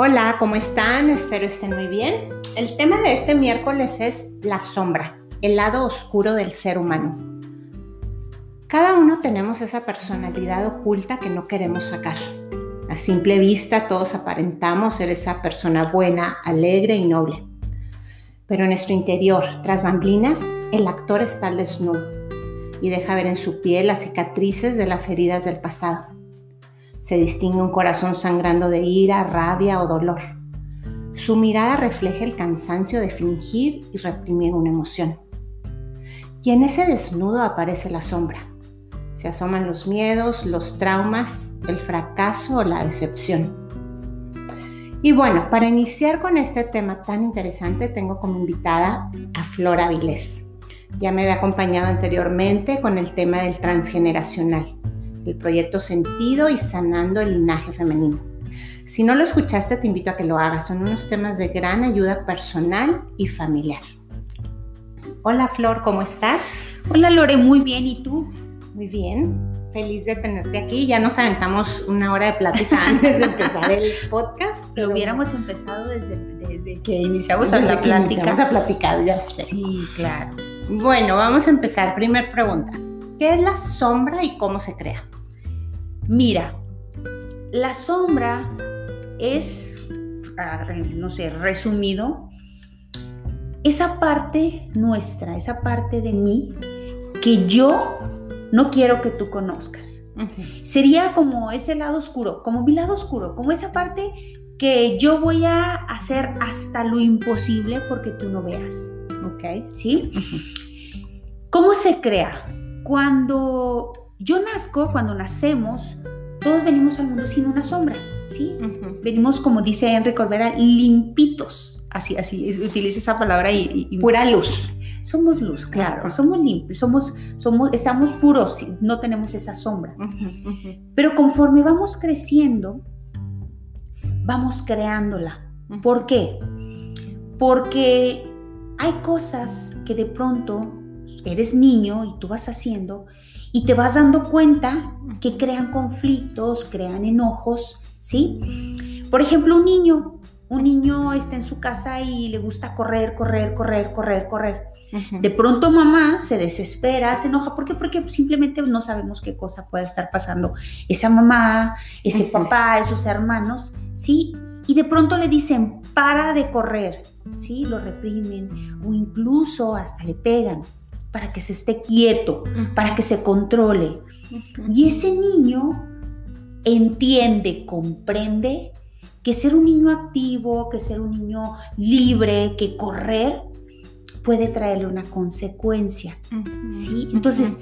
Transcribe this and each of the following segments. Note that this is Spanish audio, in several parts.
Hola, ¿cómo están? Espero estén muy bien. El tema de este miércoles es la sombra, el lado oscuro del ser humano. Cada uno tenemos esa personalidad oculta que no queremos sacar. A simple vista todos aparentamos ser esa persona buena, alegre y noble. Pero en nuestro interior, tras bamblinas, el actor está al desnudo y deja ver en su piel las cicatrices de las heridas del pasado se distingue un corazón sangrando de ira, rabia o dolor. Su mirada refleja el cansancio de fingir y reprimir una emoción. Y en ese desnudo aparece la sombra. Se asoman los miedos, los traumas, el fracaso o la decepción. Y bueno, para iniciar con este tema tan interesante, tengo como invitada a Flora Vilés. Ya me había acompañado anteriormente con el tema del transgeneracional el proyecto Sentido y Sanando el Linaje Femenino. Si no lo escuchaste, te invito a que lo hagas. Son unos temas de gran ayuda personal y familiar. Hola Flor, ¿cómo estás? Hola Lore, muy bien. ¿Y tú? Muy bien. Feliz de tenerte aquí. Ya nos aventamos una hora de plática antes de empezar el podcast. Lo hubiéramos empezado desde, desde que iniciamos a la plática. Vamos a platicar, ya sé. Sí, claro. Bueno, vamos a empezar. Primer pregunta. ¿Qué es la sombra y cómo se crea? Mira, la sombra es, no sé, resumido, esa parte nuestra, esa parte de mí que yo no quiero que tú conozcas. Sería como ese lado oscuro, como mi lado oscuro, como esa parte que yo voy a hacer hasta lo imposible porque tú no veas. ¿Ok? ¿Sí? ¿Cómo se crea? Cuando yo nazco, cuando nacemos, todos venimos al mundo sin una sombra, ¿sí? Venimos, como dice Enrique Corbera, limpitos. Así, así, utiliza esa palabra y, Pura luz. Somos luz, claro, somos limpios, somos, somos, estamos puros, no tenemos esa sombra. Pero conforme vamos creciendo, vamos creándola. ¿Por qué? Porque hay cosas que de pronto eres niño y tú vas haciendo y te vas dando cuenta que crean conflictos, crean enojos, ¿sí? Por ejemplo, un niño, un niño está en su casa y le gusta correr, correr, correr, correr, correr. De pronto mamá se desespera, se enoja. ¿Por qué? Porque simplemente no sabemos qué cosa puede estar pasando. Esa mamá, ese papá, esos hermanos, ¿sí? Y de pronto le dicen, para de correr, ¿sí? Lo reprimen o incluso hasta le pegan para que se esté quieto, para que se controle. Y ese niño entiende, comprende que ser un niño activo, que ser un niño libre, que correr puede traerle una consecuencia. ¿sí? Entonces,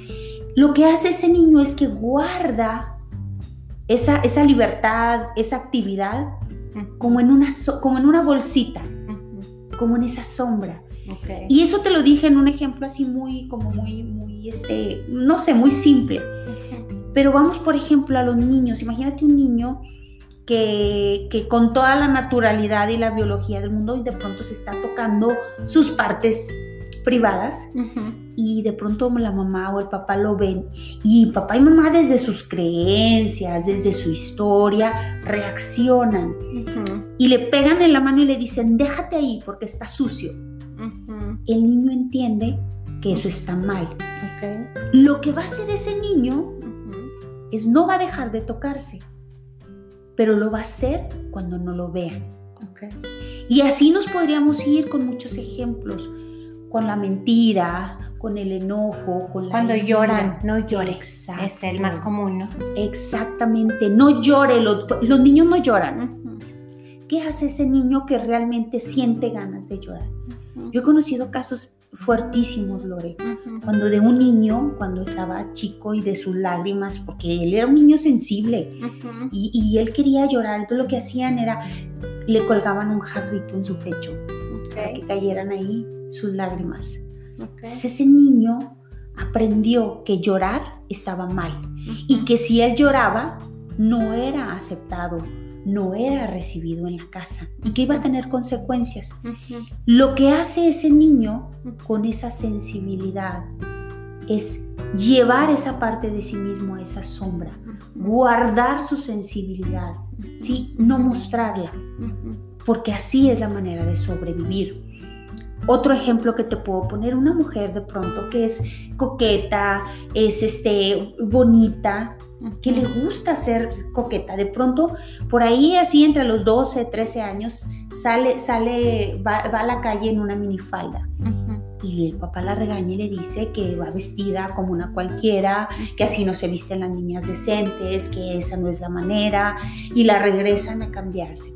lo que hace ese niño es que guarda esa, esa libertad, esa actividad, como en, una, como en una bolsita, como en esa sombra. Y eso te lo dije en un ejemplo así muy, como muy, muy, este, no sé, muy simple. Pero vamos, por ejemplo, a los niños. Imagínate un niño que, que, con toda la naturalidad y la biología del mundo y de pronto se está tocando sus partes privadas y de pronto la mamá o el papá lo ven. Y papá y mamá desde sus creencias, desde su historia, reaccionan. Y le pegan en la mano y le dicen, déjate ahí porque está sucio el niño entiende que eso está mal. Lo que va a hacer ese niño es no va a dejar de tocarse, pero lo va a hacer cuando no lo vean. Y así nos podríamos ir con muchos ejemplos, con la mentira, con el enojo, con Cuando lloran, no llore. Es el más común, ¿no? Exactamente, no llore, los, niños no lloran. ¿Qué hace ese niño que realmente siente ganas de llorar? Yo he conocido casos fuertísimos, Lore, cuando de un niño, cuando estaba chico y de sus lágrimas, porque él era un niño sensible y, él quería llorar, entonces lo que hacían era, le colgaban un jarrito en su pecho para que cayeran ahí sus lágrimas. Entonces ese niño aprendió que llorar estaba mal y que si él lloraba no era aceptado no era recibido en la casa y que iba a tener consecuencias. Lo que hace ese niño con esa sensibilidad es llevar esa parte de sí mismo a esa sombra, guardar su sensibilidad, ¿sí? No mostrarla, porque así es la manera de sobrevivir. Otro ejemplo que te puedo poner, una mujer de pronto que es coqueta, es este, bonita, que le gusta ser coqueta. De pronto, por ahí así entre los 12, 13 años, sale, sale, va, a la calle en una minifalda. Y el papá la regaña y le dice que va vestida como una cualquiera, que así no se visten las niñas decentes, que esa no es la manera, y la regresan a cambiarse.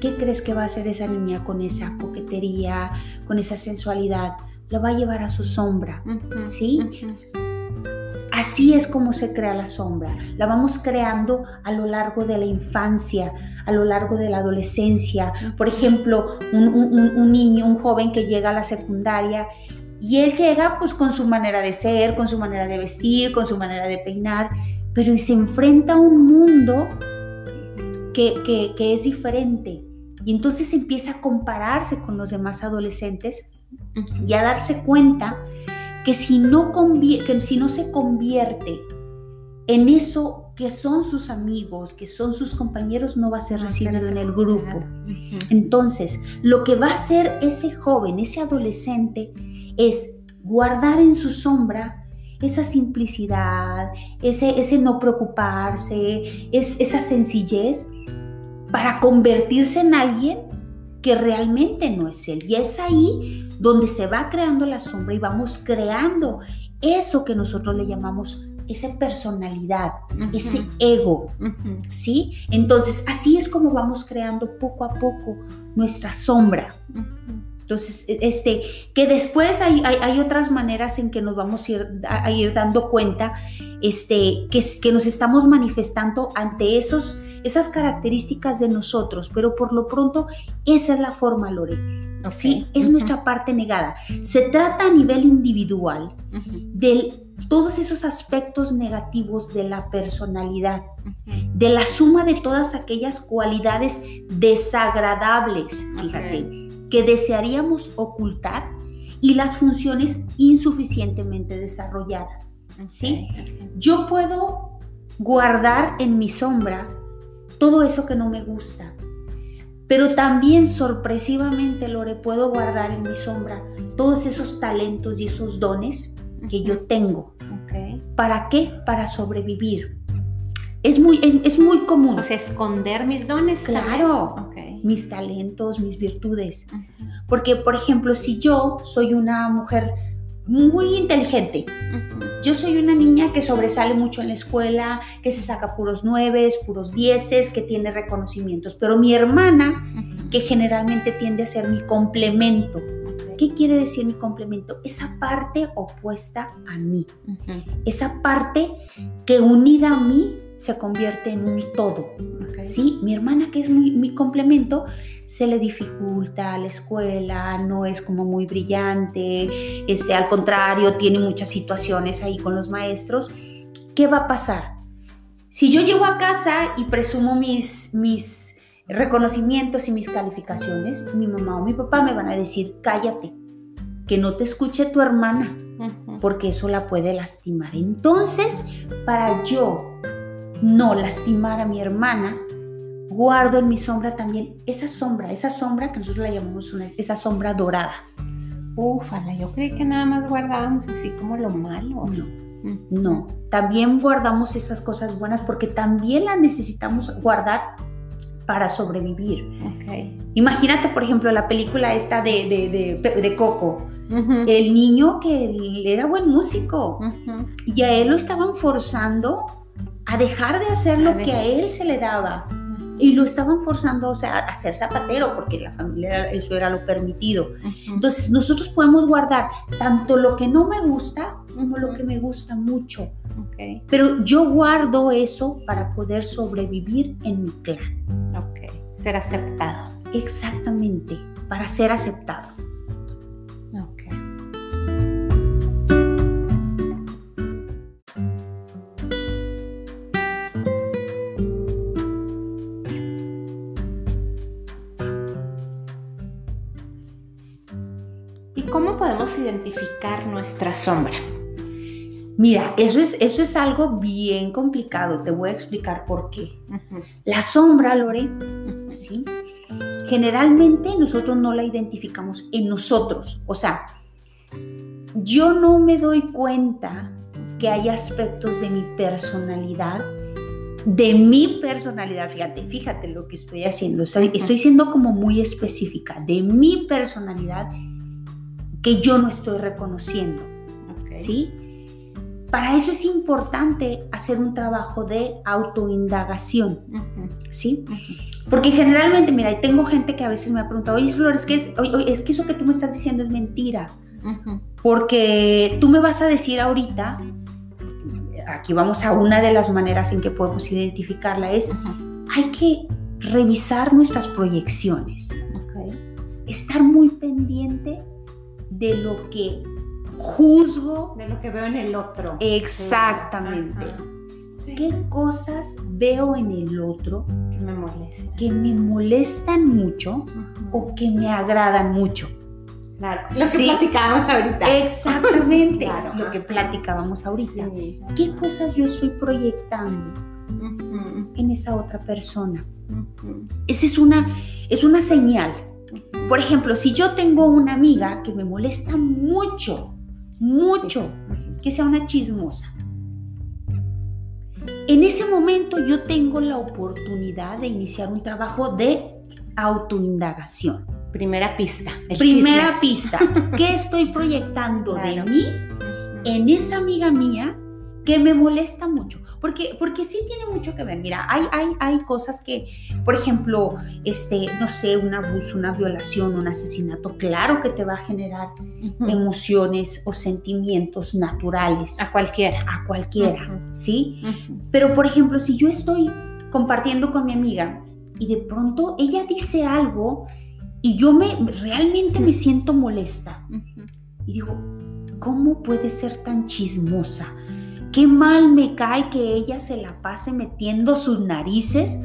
¿Qué crees que va a hacer esa niña con esa coquetería, con esa sensualidad? Lo va a llevar a su sombra, ¿sí? Así es como se crea la sombra. La vamos creando a lo largo de la infancia, a lo largo de la adolescencia. Por ejemplo, un, niño, un joven que llega a la secundaria y él llega pues con su manera de ser, con su manera de vestir, con su manera de peinar, pero se enfrenta a un mundo que, que es diferente. Y entonces empieza a compararse con los demás adolescentes y a darse cuenta que si no, que si no se convierte en eso que son sus amigos, que son sus compañeros, no va a ser recibido en el grupo. Entonces, lo que va a hacer ese joven, ese adolescente, es guardar en su sombra esa simplicidad, ese, ese no preocuparse, es, esa sencillez para convertirse en alguien que realmente no es él. Y es ahí donde se va creando la sombra y vamos creando eso que nosotros le llamamos esa personalidad, ese ego, ¿sí? Entonces, así es como vamos creando poco a poco nuestra sombra. Entonces, e, este, que después hay, hay, otras maneras en que nos vamos a ir, a ir dando cuenta este, que, que nos estamos manifestando ante esos esas características de nosotros, pero por lo pronto esa es la forma, Lore. ¿sí? Es nuestra parte negada. Se trata a nivel individual de todos esos aspectos negativos de la personalidad, de la suma de todas aquellas cualidades desagradables, fíjate, que desearíamos ocultar y las funciones insuficientemente desarrolladas. ¿sí? Yo puedo guardar en mi sombra todo eso que no me gusta. Pero también sorpresivamente, Lore, puedo guardar en mi sombra todos esos talentos y esos dones que yo tengo. ¿Para qué? Para sobrevivir. Es muy, es, muy común. O sea, esconder mis dones. Claro. Mis talentos, mis virtudes. Porque, por ejemplo, si yo soy una mujer muy inteligente. Yo soy una niña que sobresale mucho en la escuela, que se saca puros nueves, puros dieces, que tiene reconocimientos. Pero mi hermana, que generalmente tiende a ser mi complemento. ¿Qué quiere decir mi complemento? Esa parte opuesta a mí. Esa parte que unida a mí se convierte en un todo. ¿sí? Mi hermana, que es muy, mi complemento, se le dificulta la escuela, no es como muy brillante, este, al contrario, tiene muchas situaciones ahí con los maestros. ¿Qué va a pasar? Si yo llego a casa y presumo mis, mis reconocimientos y mis calificaciones, mi mamá o mi papá me van a decir, cállate, que no te escuche tu hermana, porque eso la puede lastimar. Entonces, para yo no lastimar a mi hermana, guardo en mi sombra también esa sombra, esa sombra que nosotros la llamamos una, esa sombra dorada. Ufala, yo creí que nada más guardábamos así como lo malo. No, no. También guardamos esas cosas buenas porque también las necesitamos guardar para sobrevivir. Okay. Imagínate, por ejemplo, la película esta de, de, Coco. El niño que era buen músico y a él lo estaban forzando a dejar de hacer lo que a él se le daba. Y lo estaban forzando o sea, a ser zapatero, porque la familia eso era lo permitido. Entonces, nosotros podemos guardar tanto lo que no me gusta como lo que me gusta mucho. Okay. Pero yo guardo eso para poder sobrevivir en mi clan. Ser aceptado. Exactamente, para ser aceptado. ¿Cómo podemos identificar nuestra sombra? Mira, eso es, eso es algo bien complicado. Te voy a explicar por qué. La sombra, Lore, ¿sí? generalmente nosotros no la identificamos en nosotros. O sea, yo no me doy cuenta que hay aspectos de mi personalidad, de mi personalidad, fíjate, fíjate lo que estoy haciendo, estoy, estoy siendo como muy específica, de mi personalidad que yo no estoy reconociendo. ¿Sí? Para eso es importante hacer un trabajo de autoindagación, ¿sí? Porque generalmente, mira, tengo gente que a veces me ha preguntado, oye, Flores, es, es que eso que tú me estás diciendo es mentira. Porque tú me vas a decir ahorita, aquí vamos a una de las maneras en que podemos identificarla, es hay que revisar nuestras proyecciones. Estar muy pendiente de lo que juzgo. De lo que veo en el otro. Exactamente. ¿Qué cosas veo en el otro que me molestan, que me molestan mucho o que me agradan mucho? Claro, lo que platicábamos ahorita. Exactamente, lo que platicábamos ahorita. ¿Qué cosas yo estoy proyectando en esa otra persona? Esa es una, es una señal. Por ejemplo, si yo tengo una amiga que me molesta mucho, mucho, que sea una chismosa, en ese momento yo tengo la oportunidad de iniciar un trabajo de autoindagación. Primera pista. Primera pista. ¿Qué estoy proyectando de mí en esa amiga mía que me molesta mucho? Porque, porque sí tiene mucho que ver. Mira, hay, hay, hay cosas que, por ejemplo, este, no sé, un abuso, una violación, un asesinato, claro que te va a generar emociones o sentimientos naturales. A cualquiera. A cualquiera, ¿sí? Pero, por ejemplo, si yo estoy compartiendo con mi amiga y de pronto ella dice algo y yo me realmente me siento molesta. Y digo, ¿cómo puede ser tan chismosa? Qué mal me cae que ella se la pase metiendo sus narices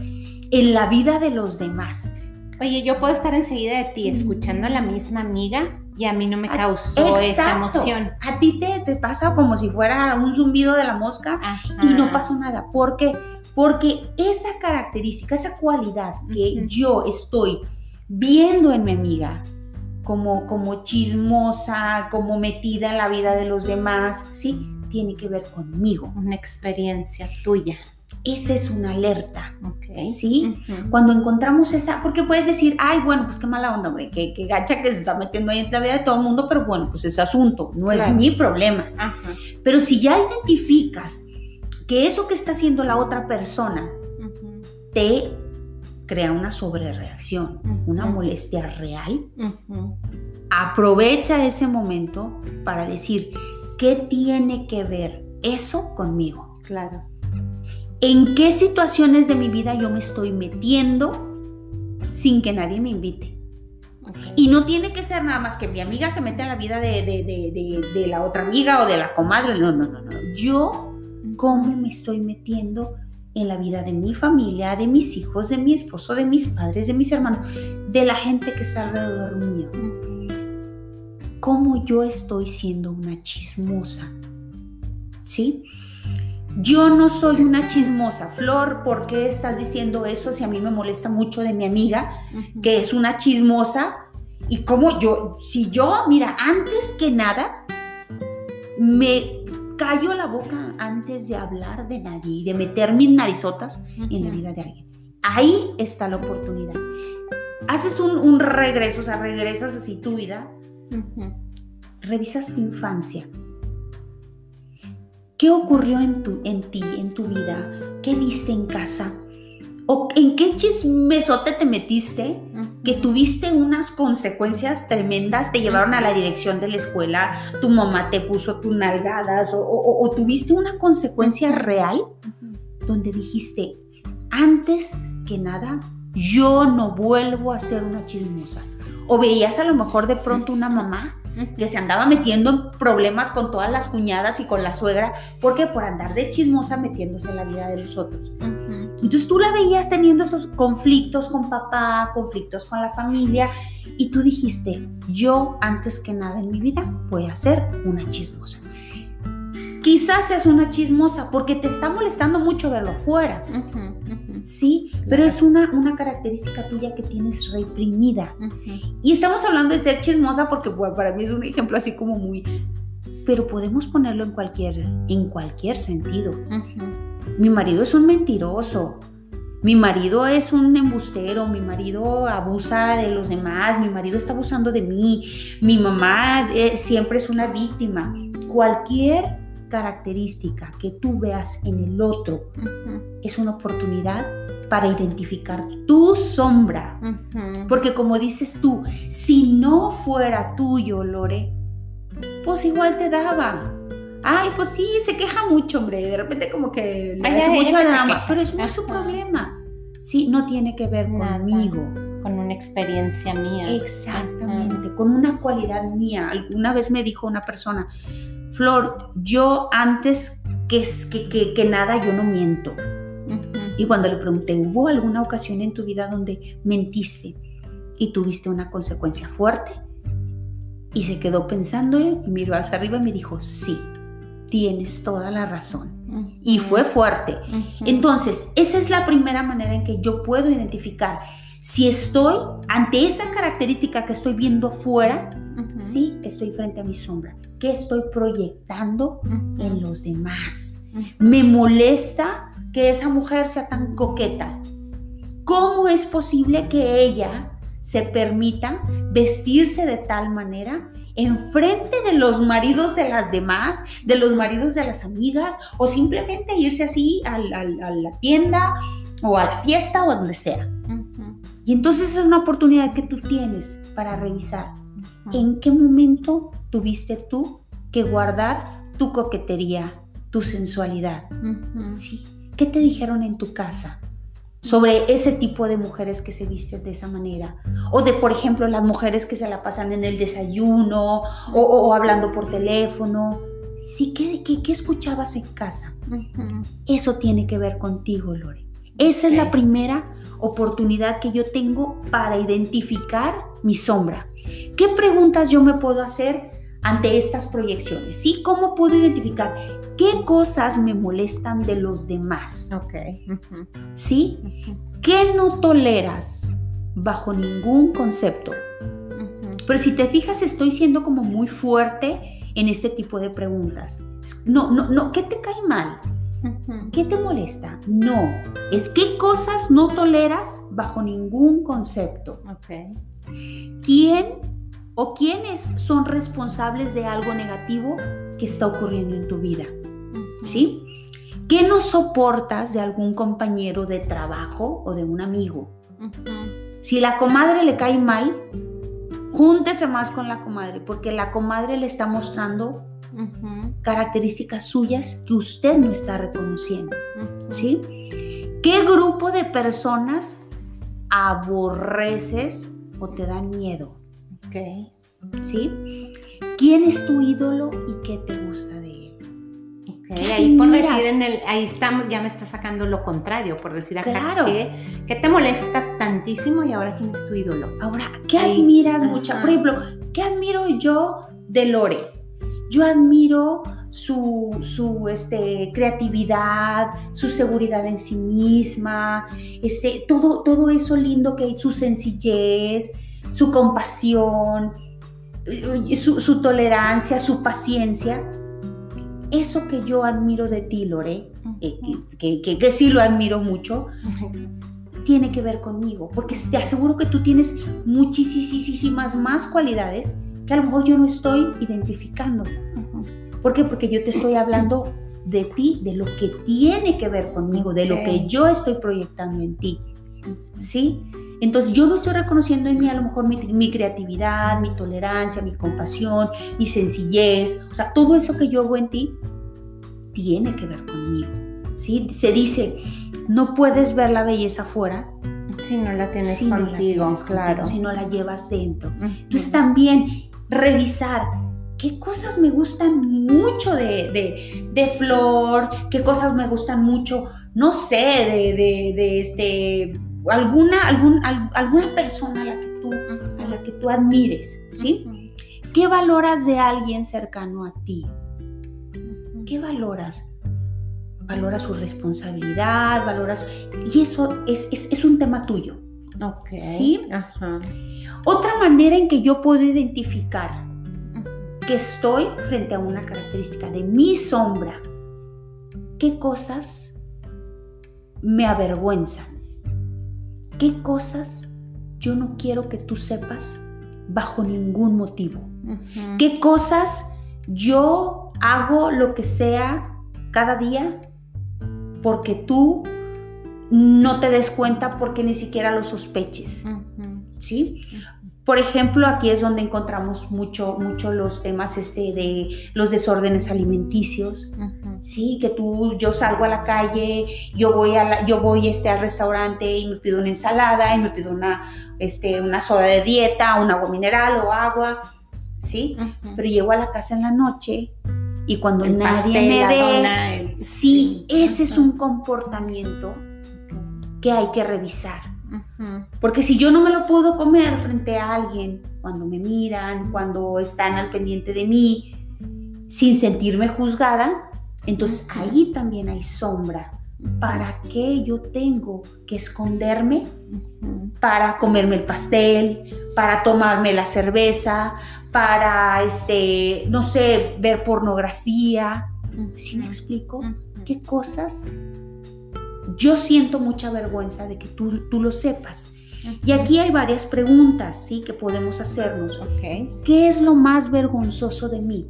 en la vida de los demás. Oye, yo puedo estar enseguida de ti escuchando a la misma amiga y a mí no me causó esa emoción. A ti te, te, pasa como si fuera un zumbido de la mosca y no pasó nada. ¿Por qué? Porque esa característica, esa cualidad que yo estoy viendo en mi amiga como, como chismosa, como metida en la vida de los demás, ¿sí? Tiene que ver conmigo. Una experiencia tuya. Esa es una alerta, ¿sí? Cuando encontramos esa, porque puedes decir, ay, bueno, pues qué mala onda, hombre, qué, gacha que se está metiendo ahí en la vida de todo el mundo, pero bueno, pues ese asunto, no es mi problema. Pero si ya identificas que eso que está haciendo la otra persona te crea una sobrereacción, una molestia real, aprovecha ese momento para decir, ¿qué tiene que ver eso conmigo? Claro. ¿En qué situaciones de mi vida yo me estoy metiendo sin que nadie me invite? Y no tiene que ser nada más que mi amiga se mete en la vida de, de, la otra amiga o de la comadre. No, no, no, no. Yo, ¿cómo me estoy metiendo en la vida de mi familia, de mis hijos, de mi esposo, de mis padres, de mis hermanos, de la gente que está alrededor mío. ¿Cómo yo estoy siendo una chismosa? ¿Sí? Yo no soy una chismosa. Flor, ¿por qué estás diciendo eso si a mí me molesta mucho de mi amiga, que es una chismosa? Y como yo, si yo, mira, antes que nada, me callo la boca antes de hablar de nadie y de meter mis narizotas en la vida de alguien. Ahí está la oportunidad. Haces un, regreso, o sea, regresas así tu vida, revisas tu infancia. ¿Qué ocurrió en, tu, en ti, en tu vida? ¿Qué viste en casa? ¿O en qué chismesote te metiste que tuviste unas consecuencias tremendas? Te llevaron a la dirección de la escuela, tu mamá te puso tus nalgadas o, tuviste una consecuencia real donde dijiste, antes que nada, yo no vuelvo a ser una chismosa. O veías a lo mejor de pronto una mamá que se andaba metiendo en problemas con todas las cuñadas y con la suegra, porque por andar de chismosa metiéndose en la vida de los otros. Entonces tú la veías teniendo esos conflictos con papá, conflictos con la familia, y tú dijiste, yo antes que nada en mi vida voy a ser una chismosa. Quizás seas una chismosa porque te está molestando mucho verlo afuera. Sí, pero es una, una característica tuya que tienes reprimida. Y estamos hablando de ser chismosa porque para mí es un ejemplo así como muy... Pero podemos ponerlo en cualquier, en cualquier sentido. Mi marido es un mentiroso. Mi marido es un embustero, mi marido abusa de los demás, mi marido está abusando de mí, mi mamá eh, siempre es una víctima. Cualquier característica que tú veas en el otro es una oportunidad para identificar tu sombra. Porque como dices tú, si no fuera tuyo, Lore, pues igual te daba. Ay, pues sí, se queja mucho, hombre. De repente como que le hace mucho drama, pero es muy su problema. Sí, no tiene que ver conmigo. Con una experiencia mía. Exactamente, con una cualidad mía. Alguna vez me dijo una persona, Flor, yo antes que, que, que, nada, yo no miento. Y cuando le pregunté, ¿hubo alguna ocasión en tu vida donde mentiste y tuviste una consecuencia fuerte? Y se quedó pensando y miró hacia arriba y me dijo, sí tienes toda la razón. Y fue fuerte. Entonces, esa es la primera manera en que yo puedo identificar si estoy ante esa característica que estoy viendo afuera, sí, estoy frente a mi sombra. ¿Qué estoy proyectando en los demás? Me molesta que esa mujer sea tan coqueta. ¿Cómo es posible que ella se permita vestirse de tal manera enfrente de los maridos de las demás, de los maridos de las amigas, o simplemente irse así a, la tienda o a la fiesta o donde sea. Y entonces es una oportunidad que tú tienes para revisar en qué momento tuviste tú que guardar tu coquetería, tu sensualidad. ¿Sí? ¿Qué te dijeron en tu casa? sobre ese tipo de mujeres que se visten de esa manera. O de, por ejemplo, las mujeres que se la pasan en el desayuno o, hablando por teléfono. Sí, ¿qué, qué, escuchabas en casa? Eso tiene que ver contigo, Lore. Esa es la primera oportunidad que yo tengo para identificar mi sombra. ¿Qué preguntas yo me puedo hacer ante estas proyecciones? ¿Sí? ¿Cómo puedo identificar qué cosas me molestan de los demás? Ok. ¿Sí? ¿Qué no toleras bajo ningún concepto? Pero si te fijas, estoy siendo como muy fuerte en este tipo de preguntas. No, no, no, ¿qué te cae mal? ¿Qué te molesta? No, es qué cosas no toleras bajo ningún concepto. Okay. ¿Quién o quiénes son responsables de algo negativo que está ocurriendo en tu vida. ¿Sí? ¿Qué no soportas de algún compañero de trabajo o de un amigo? Si la comadre le cae mal, júntese más con la comadre, porque la comadre le está mostrando características suyas que usted no está reconociendo. ¿Sí? ¿Qué grupo de personas aborreces o te dan miedo? Ok. ¿Sí? ¿Quién es tu ídolo y qué te gusta de él? Ok, ahí por decir en el, ahí está, ya me está sacando lo contrario, por decir acá, claro. ¿qué, te molesta tantísimo y ahora quién es tu ídolo? Ahora, ¿qué admiras mucho? Por ejemplo, ¿qué admiro yo de Lore? Yo admiro su, su este, creatividad, su seguridad en sí misma, este, todo, todo eso lindo que hay, su sencillez, su compasión, su, tolerancia, su paciencia. Eso que yo admiro de ti, Lore, eh, que, que, sí lo admiro mucho, tiene que ver conmigo, porque te aseguro que tú tienes muchísimas más cualidades que a lo mejor yo no estoy identificando. ¿Por qué? Porque yo te estoy hablando de ti, de lo que tiene que ver conmigo, de lo que yo estoy proyectando en ti. ¿Sí? Entonces yo no estoy reconociendo en mí a lo mejor mi, creatividad, mi tolerancia, mi compasión, mi sencillez, o sea, todo eso que yo hago en ti tiene que ver conmigo. ¿sí? Se dice, no puedes ver la belleza afuera si no la tienes contigo, claro. si no la llevas dentro. Entonces también revisar qué cosas me gustan mucho de, de, Flor, qué cosas me gustan mucho, no sé, de, de este alguna, algún, alguna persona a la que tú, a la que tú admires, ¿sí? ¿Qué valoras de alguien cercano a ti? ¿qué valoras? Valoras su responsabilidad, valoras... Y eso es, es, un tema tuyo. Ok. ¿Sí? Ajá. Otra manera en que yo puedo identificar que estoy frente a una característica de mi sombra, qué cosas me avergüenzan, qué cosas yo no quiero que tú sepas bajo ningún motivo, qué cosas yo hago lo que sea cada día porque tú no te des cuenta porque ni siquiera lo sospeches. ¿Sí? Por ejemplo, aquí es donde encontramos mucho, mucho los temas este, de los desórdenes alimenticios. Sí, que tú, yo salgo a la calle, yo voy, a yo voy este, al restaurante y me pido una ensalada y me pido una, este, una soda de dieta, un agua mineral o agua, ¿sí? Pero llego a la casa en la noche y cuando nadie me ve, sí, ese es un comportamiento que hay que revisar. Porque si yo no me lo puedo comer frente a alguien, cuando me miran, cuando están al pendiente de mí, sin sentirme juzgada, entonces ahí también hay sombra. ¿Para qué yo tengo que esconderme? Para comerme el pastel, para tomarme la cerveza, para, este, no sé, ver pornografía. ¿Sí me explico? ¿Qué cosas yo siento mucha vergüenza de que tú, tú lo sepas. Y aquí hay varias preguntas, ¿sí? Que podemos hacernos. ¿Qué es lo más vergonzoso de mí?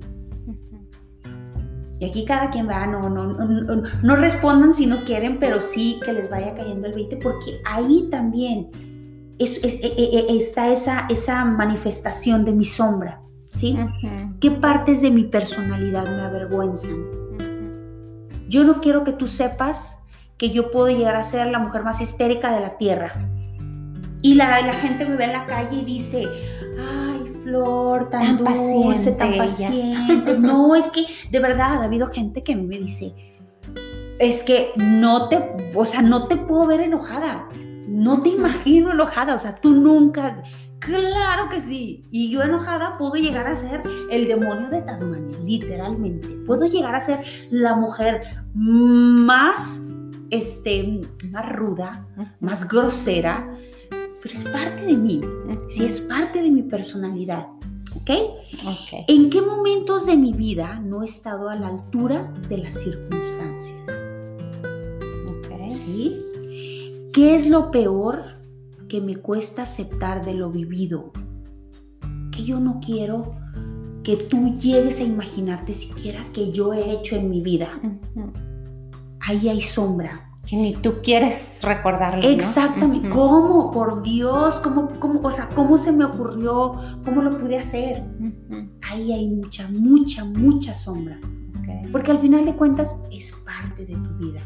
Y aquí cada quien va, no, no, no, no, respondan si no quieren, pero sí que les vaya cayendo el 20, porque ahí también es, e, e, e, está esa, esa manifestación de mi sombra, ¿sí? ¿Qué partes de mi personalidad me avergüenzan? Yo no quiero que tú sepas que yo puedo llegar a ser la mujer más histérica de la tierra. Y la, la gente me ve en la calle y dice, ay, Flor, tan, dulce, tan paciente. no, es que de verdad ha habido gente que me dice, es que no te, o sea, no te puedo ver enojada. No te imagino enojada, o sea, tú nunca, Claro que sí. Y yo enojada puedo llegar a ser el demonio de Tasmania, literalmente. Puedo llegar a ser la mujer más este, más ruda, más grosera, pero es parte de mí, sí, es parte de mi personalidad. ¿ok? ¿En qué momentos de mi vida no he estado a la altura de las circunstancias? Okay. ¿Sí? ¿Qué es lo peor que me cuesta aceptar de lo vivido? Que yo no quiero que tú llegues a imaginarte siquiera que yo he hecho en mi vida ahí hay sombra. Que ni tú quieres recordarlo. Exactamente. ¿Cómo? Por Dios, ¿cómo, cómo, o sea, ¿cómo se me ocurrió? ¿Cómo lo pude hacer? Ahí hay mucha, mucha, mucha sombra. Porque al final de cuentas es parte de tu vida.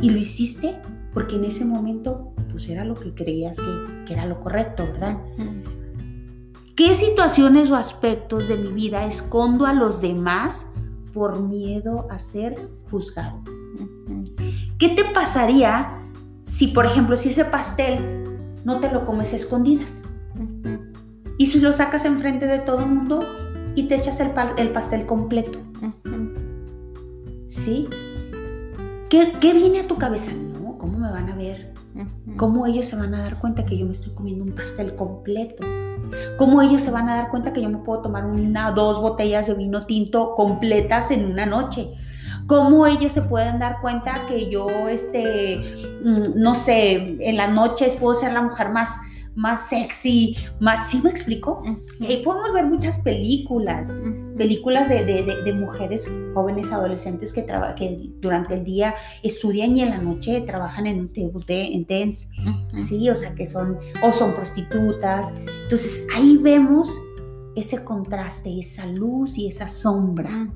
Y lo hiciste porque en ese momento pues era lo que creías que, que era lo correcto, ¿verdad? ¿Qué situaciones o aspectos de mi vida escondo a los demás por miedo a ser juzgado? ¿Qué te pasaría si, por ejemplo, si ese pastel no te lo comes escondidas? Y si lo sacas enfrente de todo el mundo y te echas el, pastel completo. ¿Sí? ¿Qué, ¿Qué, viene a tu cabeza? No, ¿cómo me van a ver? ¿Cómo ellos se van a dar cuenta que yo me estoy comiendo un pastel completo? ¿Cómo ellos se van a dar cuenta que yo me puedo tomar una o dos botellas de vino tinto completas en una noche? Cómo ellos se pueden dar cuenta que yo, este, mm, no sé, en las noches puedo ser la mujer más más sexy, más, ¿sí me explico? Y ahí podemos ver muchas películas, películas de, mujeres jóvenes, adolescentes que, que durante el día estudian y en la noche trabajan en un table en dance, ¿sí? O sea, que son, o son prostitutas. Entonces ahí vemos ese contraste, esa luz y esa sombra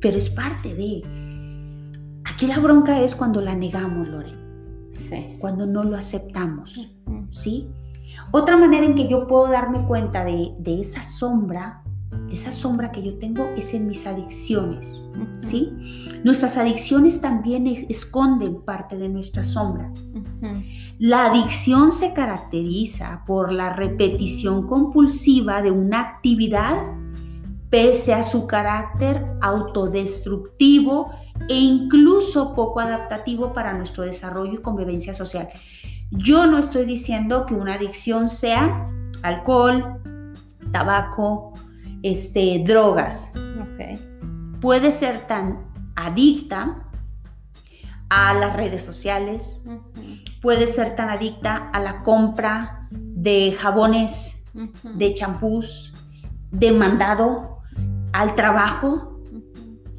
pero es parte de... Aquí la bronca es cuando la negamos, Lore. Sí. Cuando no lo aceptamos, ¿sí? Otra manera en que yo puedo darme cuenta de, de esa sombra, de esa sombra que yo tengo, es en mis adicciones, ¿sí? Nuestras adicciones también esconden parte de nuestra sombra. La adicción se caracteriza por la repetición compulsiva de una actividad pese a su carácter autodestructivo e incluso poco adaptativo para nuestro desarrollo y convivencia social. Yo no estoy diciendo que una adicción sea alcohol, tabaco, este, drogas. Puede ser tan adicta a las redes sociales, puede ser tan adicta a la compra de jabones, de champús, de mandado, al trabajo.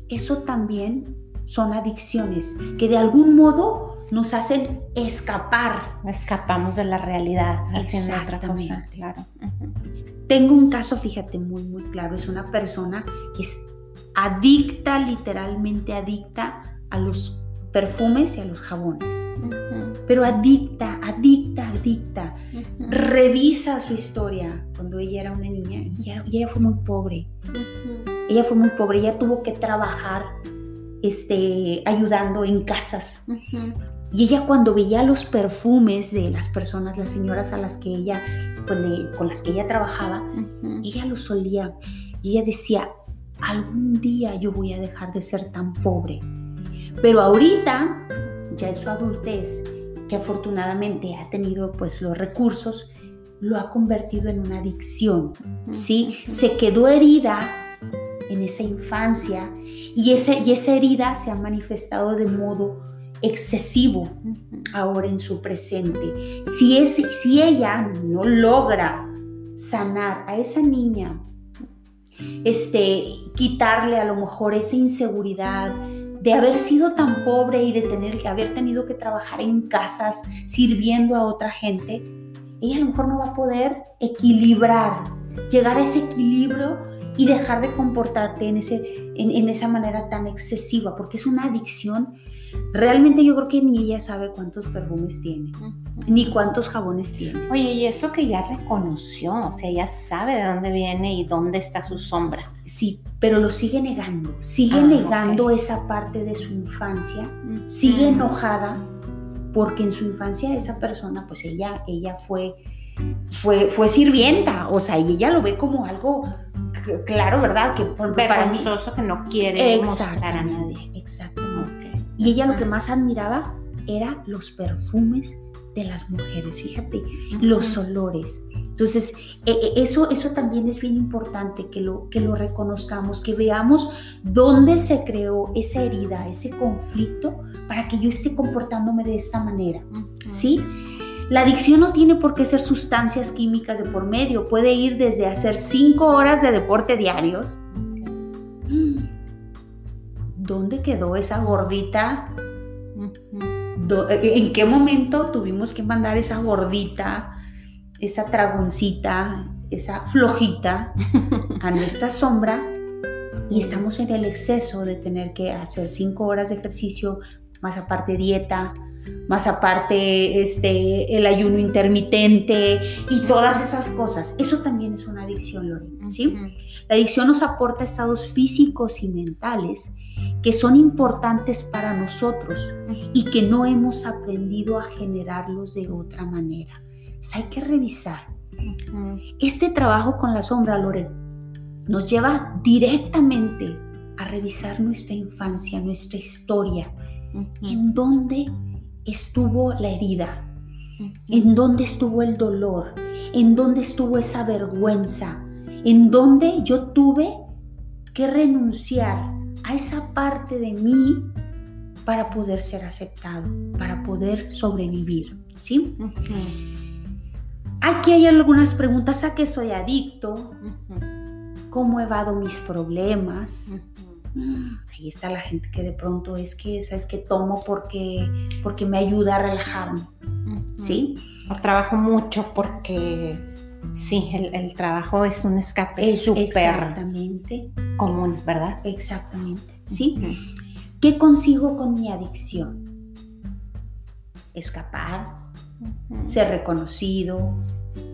Eso también son adicciones que de algún modo nos hacen escapar. Escapamos de la realidad haciendo otra cosa. Claro. Tengo un caso, fíjate, muy, muy claro. Es una persona que es adicta, literalmente adicta a los perfumes y a los jabones. Pero adicta, adicta, adicta. Revisa su historia cuando ella era una niña y ella, fue muy pobre. Ella fue muy pobre, ella tuvo que trabajar este, ayudando en casas. Y ella cuando veía los perfumes de las personas, las señoras a las que ella, con las que ella trabajaba, ella los solía. Y ella decía, algún día yo voy a dejar de ser tan pobre. Pero ahorita, ya en su adultez, que afortunadamente ha tenido pues los recursos, lo ha convertido en una adicción, ¿sí? Se quedó herida en esa infancia y, ese, y esa herida se ha manifestado de modo excesivo ahora en su presente. Si, es, si ella no logra sanar a esa niña, este, quitarle a lo mejor esa inseguridad de haber sido tan pobre y de tener, haber tenido que trabajar en casas sirviendo a otra gente, ella a lo mejor no va a poder equilibrar, llegar a ese equilibrio y dejar de comportarte en, ese, en, esa manera tan excesiva, porque es una adicción. Realmente yo creo que ni ella sabe cuántos perfumes tiene, ni cuántos jabones tiene. Oye, y eso que ya reconoció, o sea, ya sabe de dónde viene y dónde está su sombra. Sí, pero lo sigue negando, sigue ah, negando esa parte de su infancia, sigue enojada porque en su infancia esa persona, pues ella, ella fue, fue, fue sirvienta, o sea, y ella lo ve como algo claro, ¿verdad? Que vergonzoso que no quiere mostrar a nadie. Exactamente. Y ella lo que más admiraba era los perfumes de las mujeres, fíjate, los olores. Entonces, e, e, eso, eso también es bien importante que lo, que lo reconozcamos, que veamos dónde se creó esa herida, ese conflicto, para que yo esté comportándome de esta manera, ¿sí? La adicción no tiene por qué ser sustancias químicas de por medio, puede ir desde hacer cinco horas de deporte diarios. ¿Dónde quedó esa gordita? ¿En qué momento tuvimos que mandar esa gordita, esa tragoncita, esa flojita a nuestra sombra? Y estamos en el exceso de tener que hacer cinco horas de ejercicio, más aparte dieta, más aparte este, el ayuno intermitente y todas esas cosas. Eso también es una adicción, Lorena, ¿sí? La adicción nos aporta estados físicos y mentales que son importantes para nosotros y que no hemos aprendido a generarlos de otra manera. hay que revisar. Este trabajo con la sombra, Lorena, nos lleva directamente a revisar nuestra infancia, nuestra historia, en dónde estuvo la herida, en dónde estuvo el dolor, en dónde estuvo esa vergüenza, en dónde yo tuve que renunciar a esa parte de mí para poder ser aceptado, para poder sobrevivir, ¿sí? Aquí hay algunas preguntas a qué soy adicto, cómo evado mis problemas, ahí está la gente que de pronto es que, ¿sabes? Que tomo porque, porque me ayuda a relajarme, ¿sí? trabajo mucho porque, sí, el, trabajo es un escape súper común, ¿verdad? Exactamente, ¿sí? ¿Qué consigo con mi adicción? Escapar, ser reconocido,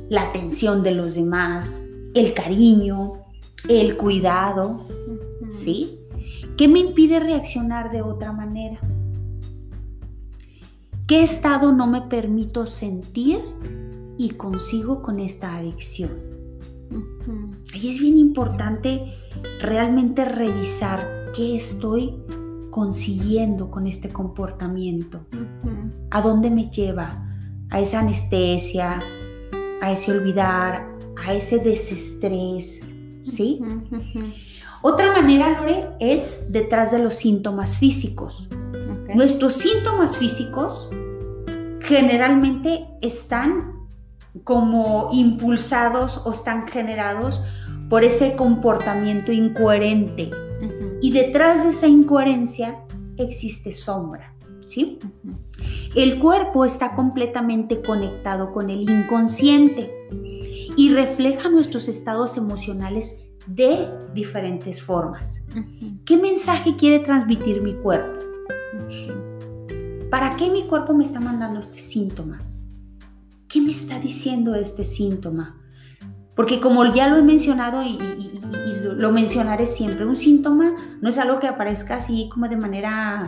la atención de los demás, el cariño, el cuidado, ¿sí? ¿Qué me impide reaccionar de otra manera? ¿Qué estado no me permito sentir y consigo con esta adicción? Ahí es bien importante realmente revisar qué estoy consiguiendo con este comportamiento. ¿A dónde me lleva? A esa anestesia, a ese olvidar, a ese desestrés, ¿sí? Otra manera, Lore, es detrás de los síntomas físicos. Nuestros síntomas físicos generalmente están como impulsados o están generados por ese comportamiento incoherente. Y detrás de esa incoherencia existe sombra, ¿sí? El cuerpo está completamente conectado con el inconsciente y refleja nuestros estados emocionales de diferentes formas. ¿Qué mensaje quiere transmitir mi cuerpo? ¿Para qué mi cuerpo me está mandando este síntoma? ¿Qué me está diciendo este síntoma? Porque como ya lo he mencionado y, lo mencionaré siempre, un síntoma no es algo que aparezca así como de manera,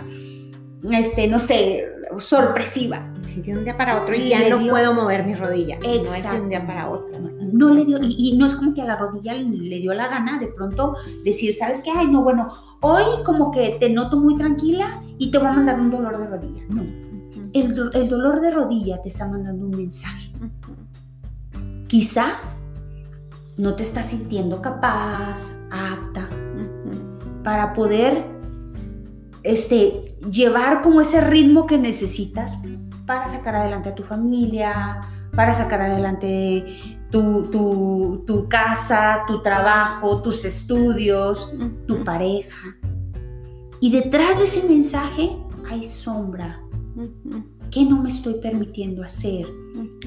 este, no sé, sorpresiva. de un día para otro y, ya no puedo mover mi rodilla. Exacto. No es de un día para otro. No, le dio, y, no es como que a la rodilla le, dio la gana de pronto decir, ¿sabes qué? Ay, no, bueno, hoy como que te noto muy tranquila y te voy a mandar un dolor de rodilla. No. El, el dolor de rodilla te está mandando un mensaje. Quizá no te estás sintiendo capaz, apta, para poder este, llevar como ese ritmo que necesitas para sacar adelante a tu familia, para sacar adelante tu, tu, casa, tu trabajo, tus estudios, tu pareja. Y detrás de ese mensaje hay sombra. ¿Qué no me estoy permitiendo hacer?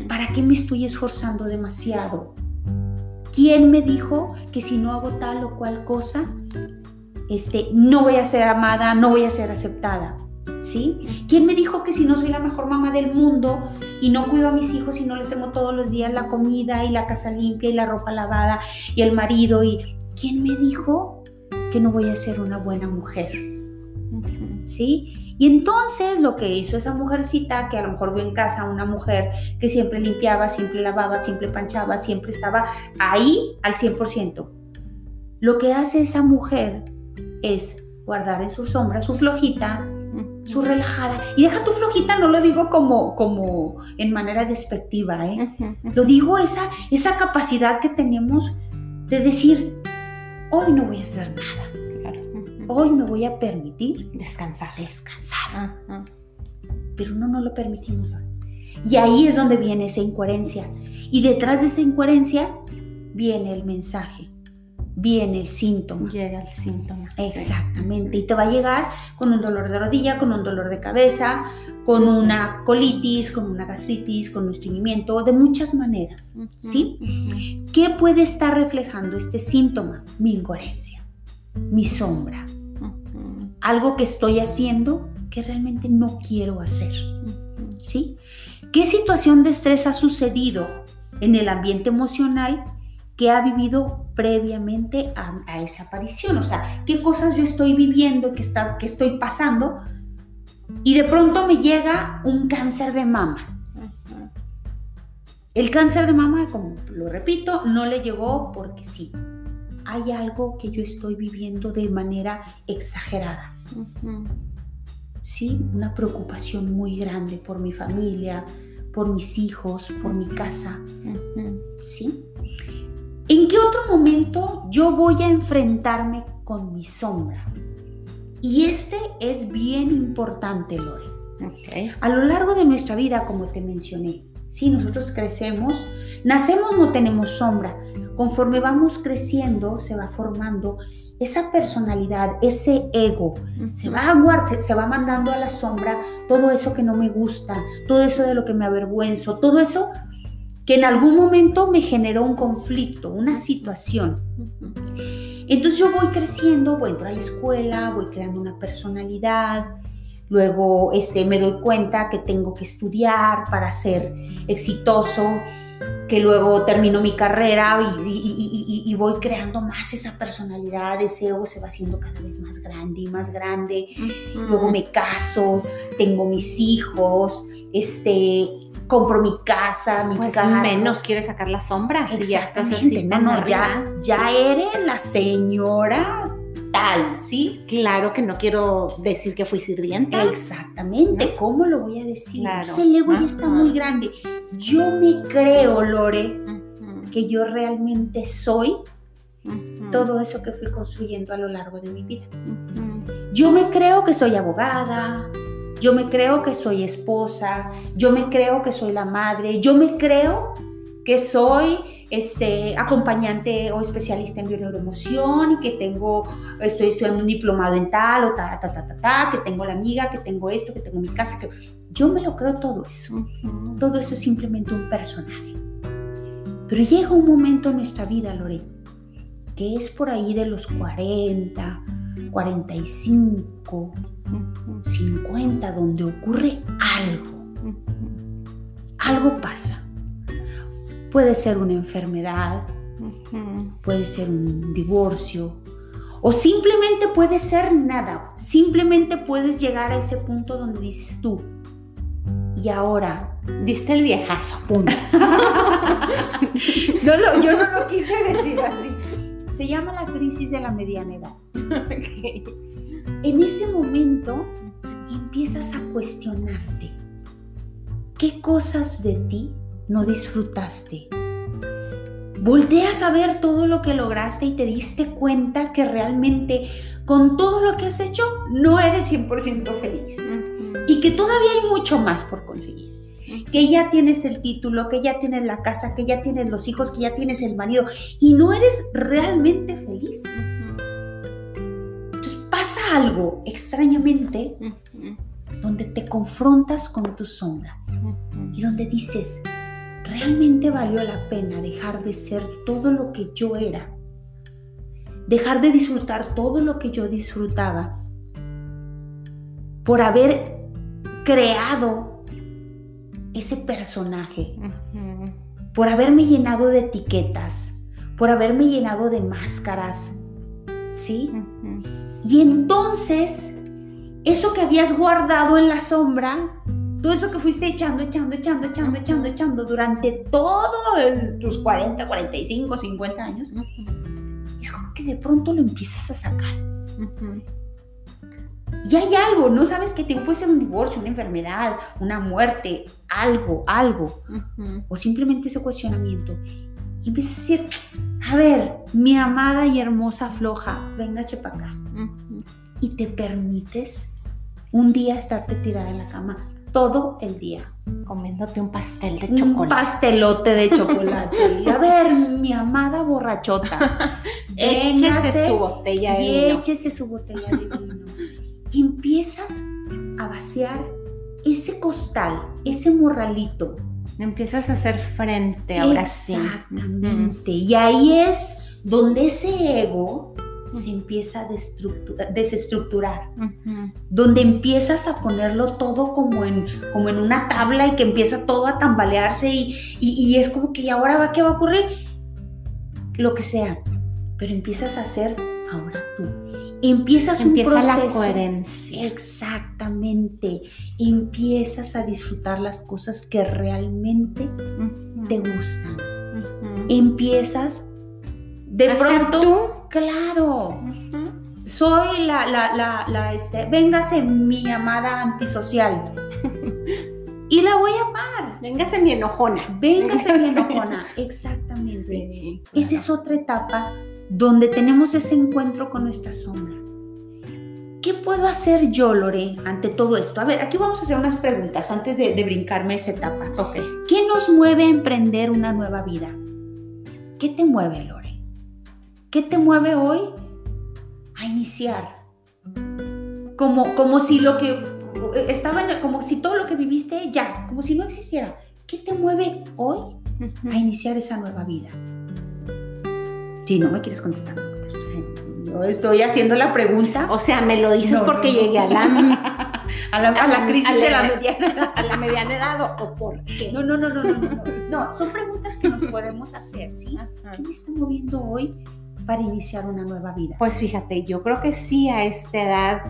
¿Para qué me estoy esforzando demasiado? ¿Quién me dijo que si no hago tal o cual cosa, este, no voy a ser amada, no voy a ser aceptada? ¿Sí? ¿Quién me dijo que si no soy la mejor mamá del mundo y no cuido a mis hijos y no les tengo todos los días la comida y la casa limpia y la ropa lavada y el marido y quién me dijo que no voy a ser una buena mujer? ¿Sí? Y entonces lo que hizo esa mujercita, que a lo mejor vio en casa una mujer que siempre limpiaba, siempre lavaba, siempre panchaba, siempre estaba ahí al 100%, lo que hace esa mujer es guardar en su sombra su flojita, su relajada. Y deja tu flojita, no lo digo como, como en manera despectiva, ¿eh? Lo digo esa, esa capacidad que tenemos de decir, hoy no voy a hacer nada hoy me voy a permitir descansar. Descansar. Pero no nos lo permitimos. Y ahí es donde viene esa incoherencia. Y detrás de esa incoherencia viene el mensaje, viene el síntoma. Llega el síntoma. Exactamente. Y te va a llegar con un dolor de rodilla, con un dolor de cabeza, con una colitis, con una gastritis, con un estreñimiento, de muchas maneras. ¿Sí? ¿Qué puede estar reflejando este síntoma? Mi incoherencia, mi sombra algo que estoy haciendo que realmente no quiero hacer. ¿Sí? ¿Qué situación de estrés ha sucedido en el ambiente emocional que ha vivido previamente a, esa aparición? O sea, ¿qué cosas yo estoy viviendo, que, está, que estoy pasando? Y de pronto me llega un cáncer de mama. El cáncer de mama, como lo repito, no le llegó porque sí. Hay algo que yo estoy viviendo de manera exagerada. Sí, una preocupación muy grande por mi familia, por mis hijos, por mi casa. ¿Sí? ¿En qué otro momento yo voy a enfrentarme con mi sombra? Y este es bien importante, Lore. A lo largo de nuestra vida, como te mencioné, si nosotros crecemos, nacemos no tenemos sombra. Conforme vamos creciendo, se va formando esa personalidad, ese ego, se va, a se va mandando a la sombra todo eso que no me gusta, todo eso de lo que me avergüenzo, todo eso que en algún momento me generó un conflicto, una situación. Entonces yo voy creciendo, voy a a la escuela, voy creando una personalidad, luego este, me doy cuenta que tengo que estudiar para ser exitoso, que luego termino mi carrera y, voy creando más esa personalidad, ese ego se va haciendo cada vez más grande y más grande. Luego me caso, tengo mis hijos, este, compro mi casa, mi pues carro. menos quieres sacar la sombra. Si ya estás así. No, no, ya, ya eres la señora tal, ¿sí? Claro que no quiero decir que fui sirvienta. Exactamente, ¿cómo lo voy a decir? Claro. el ego ya está muy grande. Yo me creo, Lore, que yo realmente soy todo eso que fui construyendo a lo largo de mi vida. Yo me creo que soy abogada, yo me creo que soy esposa, yo me creo que soy la madre, yo me creo que soy este, acompañante o especialista en bioneuroemoción y que tengo, estoy estudiando un diplomado en tal o ta, ta, ta, ta, ta, que tengo la amiga, que tengo esto, que tengo mi casa, que yo me lo creo todo eso. Todo eso es simplemente un personaje. Pero llega un momento en nuestra vida, Lore, que es por ahí de los 40, 45, 50, donde ocurre algo. Algo pasa. Puede ser una enfermedad, puede ser un divorcio, o simplemente puede ser nada. Simplemente puedes llegar a ese punto donde dices tú, y ahora. Diste el viejazo, punto. yo no lo quise decir así. Se llama la crisis de la mediana edad. En ese momento empiezas a cuestionarte qué cosas de ti no disfrutaste. Volteas a ver todo lo que lograste y te diste cuenta que realmente con todo lo que has hecho no eres 100% feliz. Y que todavía hay mucho más por conseguir. Que ya tienes el título, que ya tienes la casa, que ya tienes los hijos, que ya tienes el marido y no eres realmente feliz. Entonces pasa algo extrañamente donde te confrontas con tu sombra y donde dices, realmente valió la pena dejar de ser todo lo que yo era, dejar de disfrutar todo lo que yo disfrutaba por haber creado ese personaje, por haberme llenado de etiquetas, por haberme llenado de máscaras, ¿sí? Y entonces, eso que habías guardado en la sombra, todo eso que fuiste echando, echando, echando, echando, echando, echando durante todos tus 40, 45, 50 años, es como que de pronto lo empiezas a sacar. Y hay algo, no sabes que puede ser un divorcio, una enfermedad, una muerte, algo, algo. O simplemente ese cuestionamiento. Y empiezas a decir, a ver, mi amada y hermosa floja, venga para acá. Y te permites un día estarte tirada en la cama todo el día. Comiéndote un pastel de chocolate. Un pastelote de chocolate. y a ver, mi amada borrachota. échese su botella de vino. échese su botella de vino y empiezas a vaciar ese costal, ese morralito. Empiezas a hacer frente ahora sí. Exactamente. Y ahí es donde ese ego se empieza a desestructurar, donde empiezas a ponerlo todo como en, como en una tabla y que empieza todo a tambalearse y, y, es como que ahora va, ¿qué va a ocurrir? Lo que sea, pero empiezas a hacer ahora tú empiezas Empieza un proceso. la coherencia. Exactamente. Empiezas a disfrutar las cosas que realmente te gustan. Empiezas de pronto. Claro. Soy la, la, la, la, este, véngase mi amada antisocial. y la voy a amar. Véngase mi enojona. Véngase, mi enojona. Exactamente. Esa es otra etapa donde tenemos ese encuentro con nuestra sombra. ¿Qué puedo hacer yo, Lore, ante todo esto? A ver, aquí vamos a hacer unas preguntas antes de, brincarme esa etapa. Okay. ¿Qué nos mueve a emprender una nueva vida? ¿Qué te mueve, Lore? ¿Qué te mueve hoy a iniciar? Como, como si lo que estaba, como si todo lo que viviste ya, como si no existiera. ¿Qué te mueve hoy a iniciar esa nueva vida? Si no me quieres contestar, no Yo estoy haciendo la pregunta. O sea, me lo dices porque llegué a la... a, la, crisis de la mediana edad. A la mediana edad o, por qué. No, no, no, no, no, no, no. son preguntas que nos podemos hacer, ¿sí? ¿Qué me está moviendo hoy para iniciar una nueva vida? Pues fíjate, yo creo que sí a esta edad,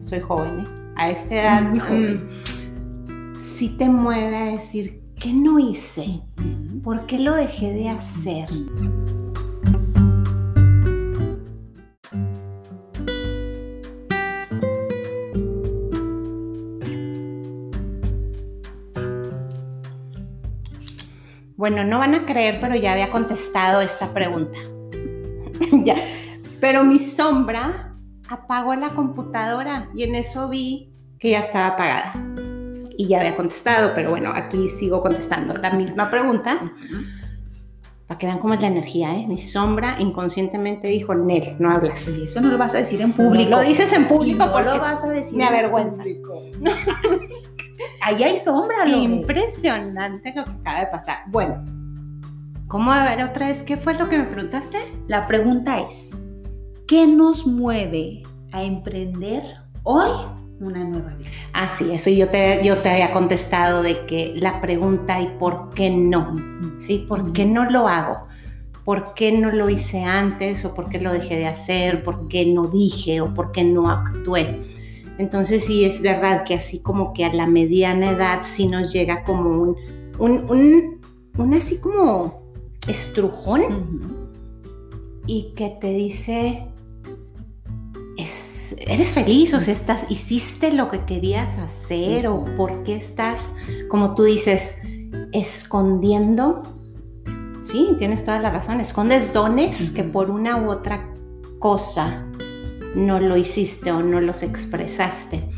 soy joven, ¿eh? A esta edad, Muy joven. Mm, sí te mueve a decir, ¿qué no hice? ¿Por qué lo dejé de hacer? Bueno, no van a creer, pero ya había contestado esta pregunta. ya. Pero mi sombra apagó la computadora y en eso vi que ya estaba apagada. Y ya había contestado, pero bueno, aquí sigo contestando la misma pregunta. Para que vean cómo es la energía, ¿eh? Mi sombra inconscientemente dijo, Nel, no hablas. Y eso no lo vas a decir en público. lo dices en público no lo vas a decir. Me avergüenzas. Ahí hay sombra, Impresionante lo que acaba de pasar. Bueno, ¿cómo a ver otra vez? ¿Qué fue lo que me preguntaste? La pregunta es, ¿qué nos mueve a emprender hoy una nueva vida? Ah, sí, eso yo te, yo te había contestado de que la pregunta y por qué no, ¿sí? ¿Por qué no lo hago? ¿Por qué no lo hice antes? ¿O por qué lo dejé de hacer? ¿Por qué no dije? ¿O por qué no actué? Entonces sí es verdad que así como que a la mediana edad sí nos llega como un, un, un, así como estrujón y que te dice, es, eres feliz, o sea, estás, hiciste lo que querías hacer o por qué estás, como tú dices, escondiendo. Sí, tienes toda la razón, escondes dones que por una u otra cosa no lo hiciste o no los expresaste.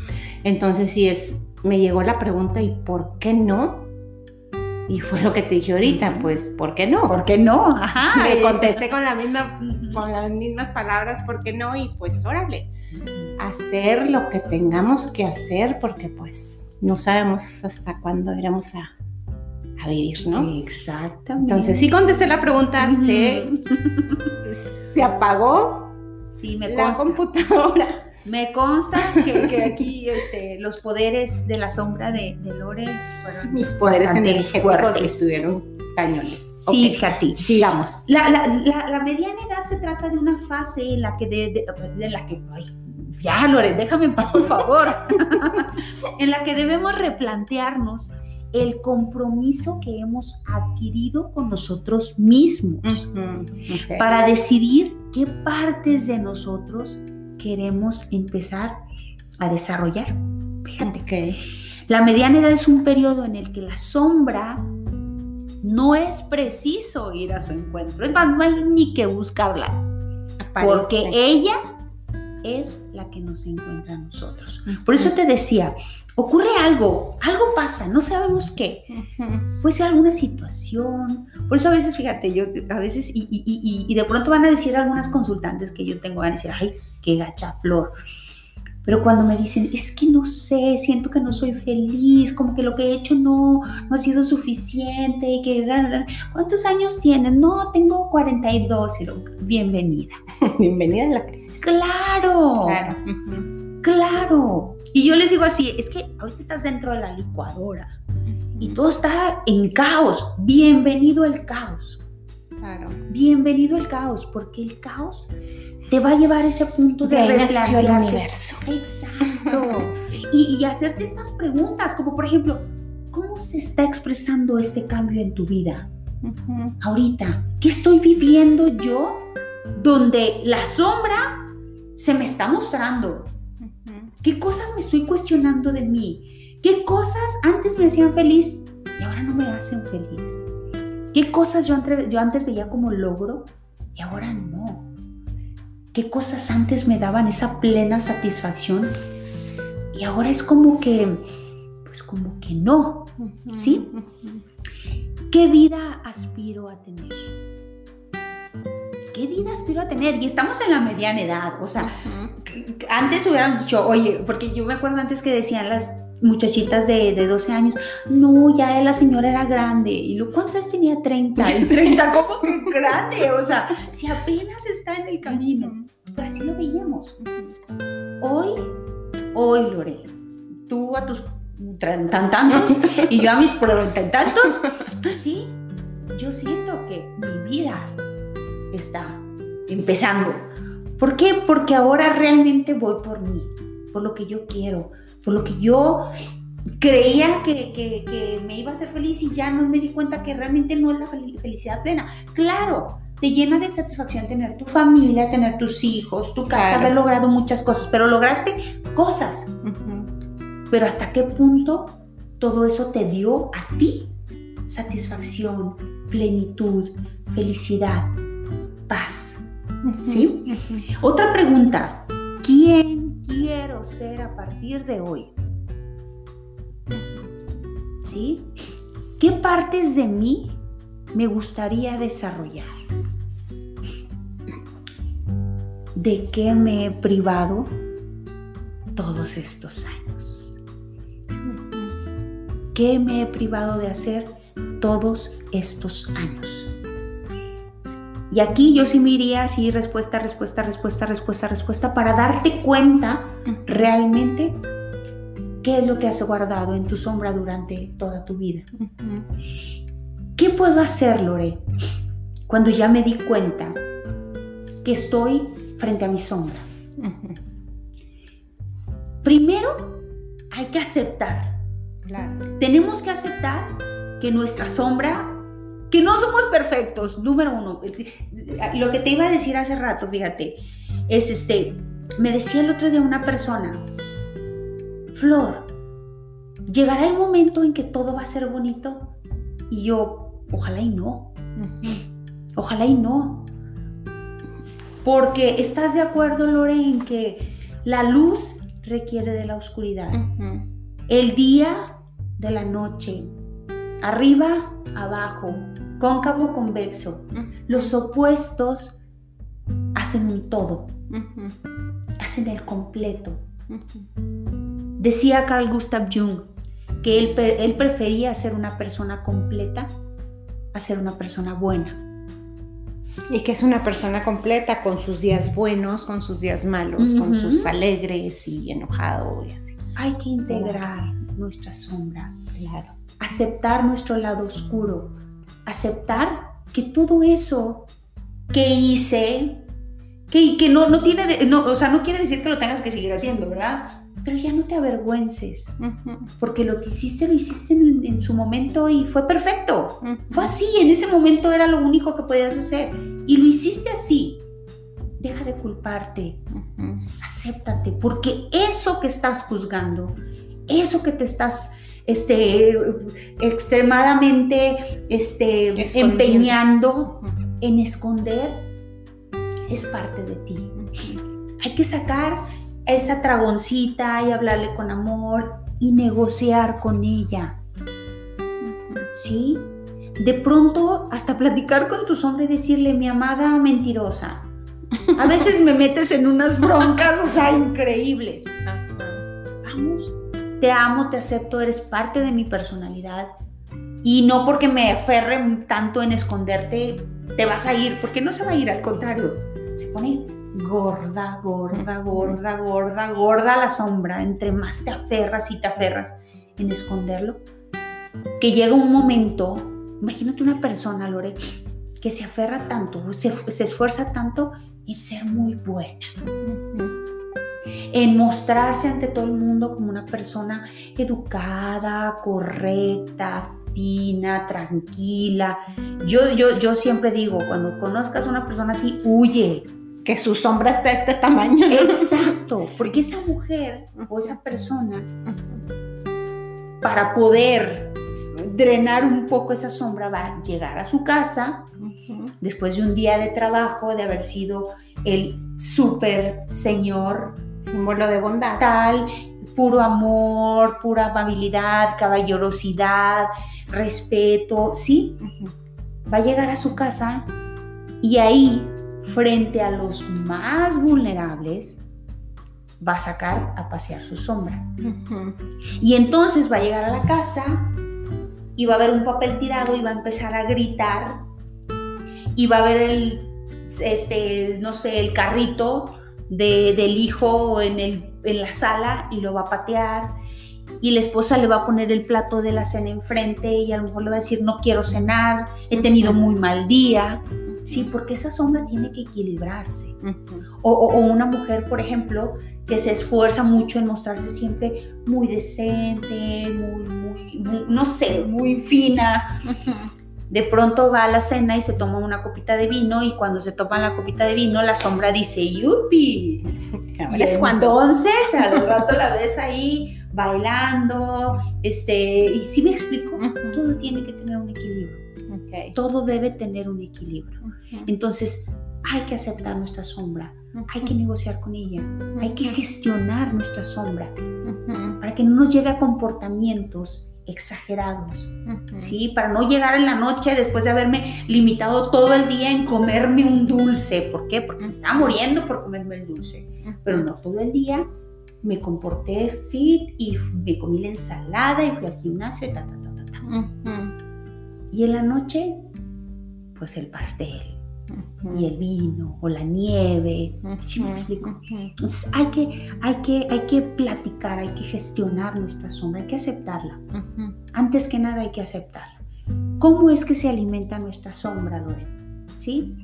Entonces, si es, me llegó la pregunta, ¿y por qué no? Y fue lo que te dije ahorita, pues, ¿por qué no? ¿Por qué no? Ajá. Me contesté con, la misma, con las mismas palabras, ¿por qué no? Y pues, órale, hacer lo que tengamos que hacer, porque pues no sabemos hasta cuándo iremos a, a vivir, ¿no? Exactamente. Entonces, sí contesté la pregunta, se, se apagó, Sí, me. La computadora. Me consta que, aquí este, los poderes de la sombra de, de Lores fueron Mis poderes energéticos estuvieron cañones. Sí, fíjate. Sigamos. La, la, la, mediana edad se trata de una fase en la que, de, de, la que ay, ya, Lores, déjame en paz, por favor. en la que debemos replantearnos el compromiso que hemos adquirido con nosotros mismos para decidir qué partes de nosotros queremos empezar a desarrollar. Fíjate que la mediana edad es un periodo en el que la sombra no es preciso ir a su encuentro. Es más, no hay ni que buscarla. Porque ella es la que nos encuentra a nosotros. Por eso te decía, ocurre algo, algo pasa, no sabemos qué. Puede ser alguna situación. Por eso a veces, fíjate, yo a veces, y, y, y, de pronto van a decir algunas consultantes que yo tengo, van a decir, ay, qué gacha flor. Pero cuando me dicen, es que no sé, siento que no soy feliz, como que lo que he hecho no, no ha sido suficiente, y que, ¿cuántos años tienes? No, tengo 42. Y luego, bienvenida. bienvenida a la crisis. Claro. Claro. Claro. Y yo les digo así, es que ahorita estás dentro de la licuadora y todo está en caos. Bienvenido el caos. Claro. Bienvenido el caos, porque el caos te va a llevar a ese punto de, de el universo. Exacto. y, y hacerte estas preguntas, como por ejemplo, ¿cómo se está expresando este cambio en tu vida? Ahorita, ¿qué estoy viviendo yo donde la sombra se me está mostrando? ¿Qué cosas me estoy cuestionando de mí? ¿Qué cosas antes me hacían feliz y ahora no me hacen feliz? ¿Qué cosas yo antes, yo antes veía como logro y ahora no? ¿Qué cosas antes me daban esa plena satisfacción y ahora es como que, pues como que no? ¿Sí? ¿Qué vida aspiro a tener? ¿qué vida aspiro a tener? Y estamos en la mediana edad, o sea, antes hubieran dicho, oye, porque yo me acuerdo antes que decían las muchachitas de, de 12 años, no, ya la señora era grande. ¿Y lo cuántos años tenía? 30. Y 30, ¿cómo que grande? O sea, si apenas está en el camino. Pero así lo veíamos. Hoy, hoy, Lore, tú a tus tantos y yo a mis tantos. Pues sí, yo siento que mi vida está empezando. ¿Por qué? Porque ahora realmente voy por mí, por lo que yo quiero, por lo que yo creía que, que, me iba a hacer feliz y ya no me di cuenta que realmente no es la felicidad plena. Claro, te llena de satisfacción tener tu familia, tener tus hijos, tu casa, haber logrado muchas cosas, pero lograste cosas. Pero hasta qué punto todo eso te dio a ti satisfacción, plenitud, felicidad, paz. ¿Sí? Otra pregunta. ¿Quién quiero ser a partir de hoy? ¿Sí? ¿Qué partes de mí me gustaría desarrollar? ¿De qué me he privado todos estos años? ¿Qué me he privado de hacer todos estos años? Y aquí yo sí me iría así, respuesta, respuesta, respuesta, respuesta, respuesta, para darte cuenta realmente qué es lo que has guardado en tu sombra durante toda tu vida. ¿Qué puedo hacer, Lore, cuando ya me di cuenta que estoy frente a mi sombra? Primero, hay que aceptar. Tenemos que aceptar que nuestra sombra que no somos perfectos, número uno. Lo que te iba a decir hace rato, fíjate, es este, me decía el otro día una persona, Flor, llegará el momento en que todo va a ser bonito y yo, ojalá y no, ojalá y no. Porque estás de acuerdo, Lore, en que la luz requiere de la oscuridad. El día de la noche, arriba, abajo, cóncavo, convexo. Los opuestos hacen un todo, hacen el completo. Decía Carl Gustav Jung que él, él prefería ser una persona completa a ser una persona buena. Y que es una persona completa con sus días buenos, con sus días malos, con sus alegres y enojado y así. Hay que integrar nuestra sombra, claro aceptar nuestro lado oscuro, aceptar que todo eso que hice, que, que no, no tiene, no, o sea, no quiere decir que lo tengas que seguir haciendo, ¿verdad? Pero ya no te avergüences, porque lo que hiciste lo hiciste en, su momento y fue perfecto. Fue así, en ese momento era lo único que podías hacer y lo hiciste así. Deja de culparte, acéptate, porque eso que estás juzgando, eso que te estás este, extremadamente este, empeñando en esconder, es parte de ti. Hay que sacar esa dragoncita y hablarle con amor y negociar con ella. ¿Sí? De pronto hasta platicar con tu sombra y decirle, mi amada mentirosa. A veces me metes en unas broncas, o sea, increíbles. Vamos, te amo, te acepto, eres parte de mi personalidad. Y no porque me aferre tanto en esconderte, te vas a ir, porque no se va a ir, al contrario, se pone gorda, gorda, gorda, gorda, gorda la sombra. Entre más te aferras y te aferras en esconderlo, que llega un momento, imagínate una persona, Lore, que se aferra tanto, se, se esfuerza tanto en ser muy buena en mostrarse ante todo el mundo como una persona educada, correcta, fina, tranquila. Yo, yo, yo siempre digo, cuando conozcas a una persona así, huye. Que su sombra está de este tamaño. Exacto, porque esa mujer o esa persona, para poder drenar un poco esa sombra, va a llegar a su casa después de un día de trabajo, de haber sido el súper señor símbolo de bondad. Tal, puro amor, pura amabilidad, caballerosidad, respeto, ¿sí? Va a llegar a su casa y ahí, frente a los más vulnerables, va a sacar a pasear su sombra. Y entonces va a llegar a la casa y va a ver un papel tirado y va a empezar a gritar y va a ver el, este, no sé, el carrito del hijo en, el, en la sala y lo va a patear y la esposa le va a poner el plato de la cena enfrente y a lo mejor le va a decir, no quiero cenar, he tenido muy mal día. Sí, porque esa sombra tiene que equilibrarse. o, una mujer, por ejemplo, que se esfuerza mucho en mostrarse siempre muy decente, muy, muy, no sé, muy fina. De pronto va a la cena y se toma una copita de vino y cuando se toma la copita de vino la sombra dice yupi. Y es cuando entonces al rato la ves ahí bailando, este, y si me explico, todo tiene que tener un equilibrio. Todo debe tener un equilibrio. Entonces, hay que aceptar nuestra sombra, hay que negociar con ella, hay que gestionar nuestra sombra para que no nos lleve a comportamientos exagerados, ¿sí? Para no llegar en la noche después de haberme limitado todo el día en comerme un dulce. ¿Por qué? Porque me estaba muriendo por comerme el dulce. Pero no todo el día me comporté fit y me comí la ensalada y fui al gimnasio y ta, ta, ta, ta, ta. Y en la noche, pues el pastel y el vino o la nieve. ¿Sí me explico? Entonces hay que, hay, que, hay que platicar, hay que gestionar nuestra sombra, hay que aceptarla. Antes que nada hay que aceptarla. ¿Cómo es que se alimenta nuestra sombra, Lorena? ¿Sí?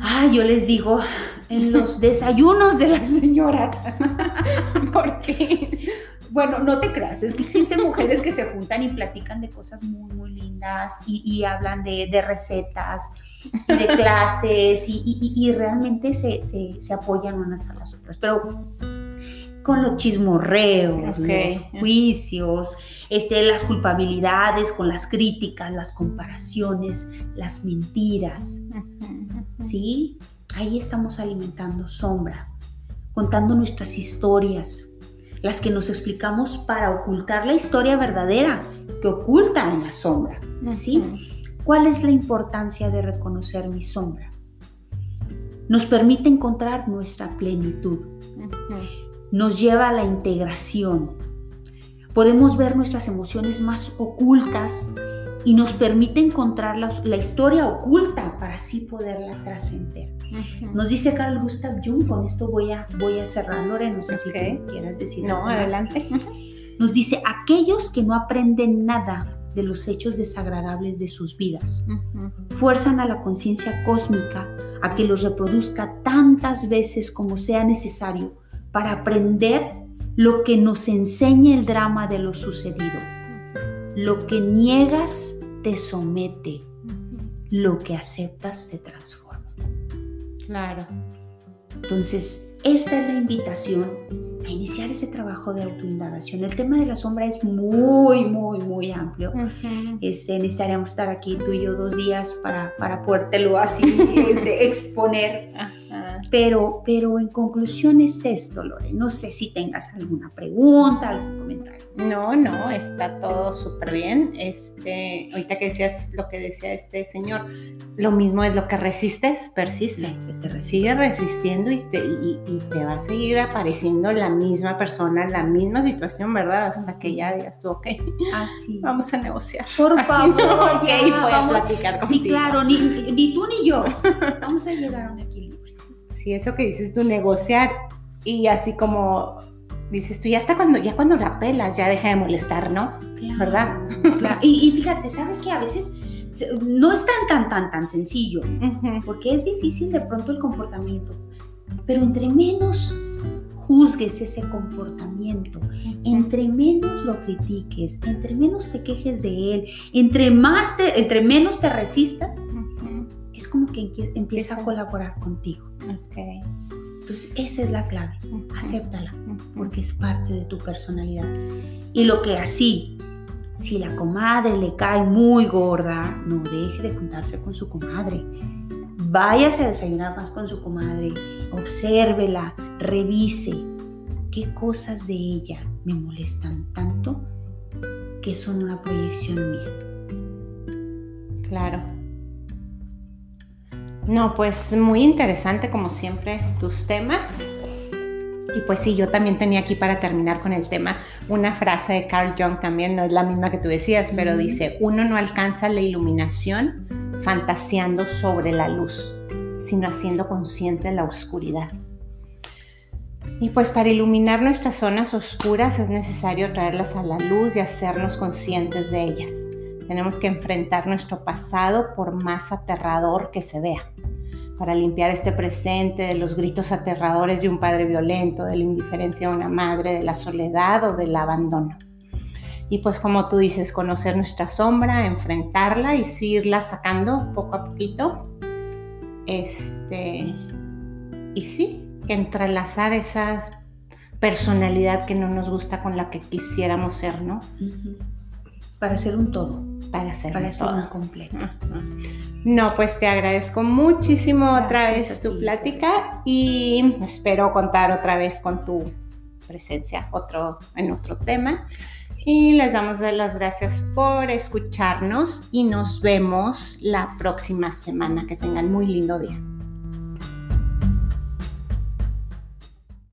Ah, yo les digo, en los desayunos de la señora. ¿Por qué? Bueno, no te creas, es que existen mujeres que se juntan y platican de cosas muy, muy lindas y, hablan de, recetas de clases y, realmente se, apoyan unas a las otras. Pero con los chismorreos, los juicios, este, las culpabilidades, con las críticas, las comparaciones, las mentiras. ¿Sí? Ahí estamos alimentando sombra, contando nuestras historias, las que nos explicamos para ocultar la historia verdadera que oculta en la sombra. ¿Sí? ¿Cuál es la importancia de reconocer mi sombra? Nos permite encontrar nuestra plenitud. Nos lleva a la integración. Podemos ver nuestras emociones más ocultas y nos permite encontrar la, historia oculta para así poderla trascender. Nos dice Carl Gustav Jung, con esto voy a, voy a cerrar, Lore, no sé si quieras decir No, adelante. Nos dice, aquellos que no aprenden nada de los hechos desagradables de sus vidas, fuerzan a la conciencia cósmica a que los reproduzca tantas veces como sea necesario para aprender lo que nos enseña el drama de lo sucedido. Lo que niegas te somete, lo que aceptas te transforma. Claro. Entonces, esta es la invitación a iniciar ese trabajo de autoindagación. El tema de la sombra es muy, muy, muy amplio. este, necesitaríamos estar aquí tú y yo dos días para, para podértelo así este, exponer. Pero, pero en conclusión es esto, Lore. No sé si tengas alguna pregunta, algún comentario. No, no, está todo súper bien. Este, ahorita que decías lo que decía este señor, lo mismo es lo que resistes, persiste. Te sigue resistiendo y te, y, te va a seguir apareciendo la misma persona, la misma situación, ¿verdad? Hasta que ya digas tú, ok, Así. vamos a negociar. Por favor, ok, voy a platicar contigo. Sí, claro, ni, ni tú ni yo. Vamos a llegar a un equilibrio sí, eso que dices tú, negociar y así como dices tú, ya está cuando, ya cuando la pelas, ya deja de molestar, ¿no? ¿Verdad? Y, fíjate, ¿sabes que A veces no es tan, tan, tan, tan sencillo, porque es difícil de pronto el comportamiento, pero entre menos juzgues ese comportamiento, entre menos lo critiques, entre menos te quejes de él, entre, más te, entre menos te resista, es como que empieza a colaborar contigo. Entonces, esa es la clave. Acéptala, porque es parte de tu personalidad. Y lo que así, si la comadre le cae muy gorda, no deje de juntarse con su comadre. Váyase a desayunar más con su comadre. Obsérvela, revise qué cosas de ella me molestan tanto que son una proyección mía. Claro. No, pues muy interesante como siempre tus temas. Y pues sí, yo también tenía aquí para terminar con el tema una frase de Carl Jung también, no es la misma que tú decías, pero dice, uno no alcanza la iluminación fantaseando sobre la luz, sino haciendo consciente la oscuridad. Y pues para iluminar nuestras zonas oscuras es necesario traerlas a la luz y hacernos conscientes de ellas. Tenemos que enfrentar nuestro pasado por más aterrador que se vea, para limpiar este presente de los gritos aterradores de un padre violento, de la indiferencia de una madre, de la soledad o del abandono. Y pues como tú dices, conocer nuestra sombra, enfrentarla y sacando poco a poquito. Este, y sí, entrelazar esa personalidad que no nos gusta con la que quisiéramos ser, ¿no? Para ser un todo. Para ser para todo. completo. No, pues te agradezco muchísimo otra vez tu plática y espero contar otra vez con tu presencia otro, en otro tema. Y les damos las gracias por escucharnos y nos vemos la próxima semana. Que tengan muy lindo día.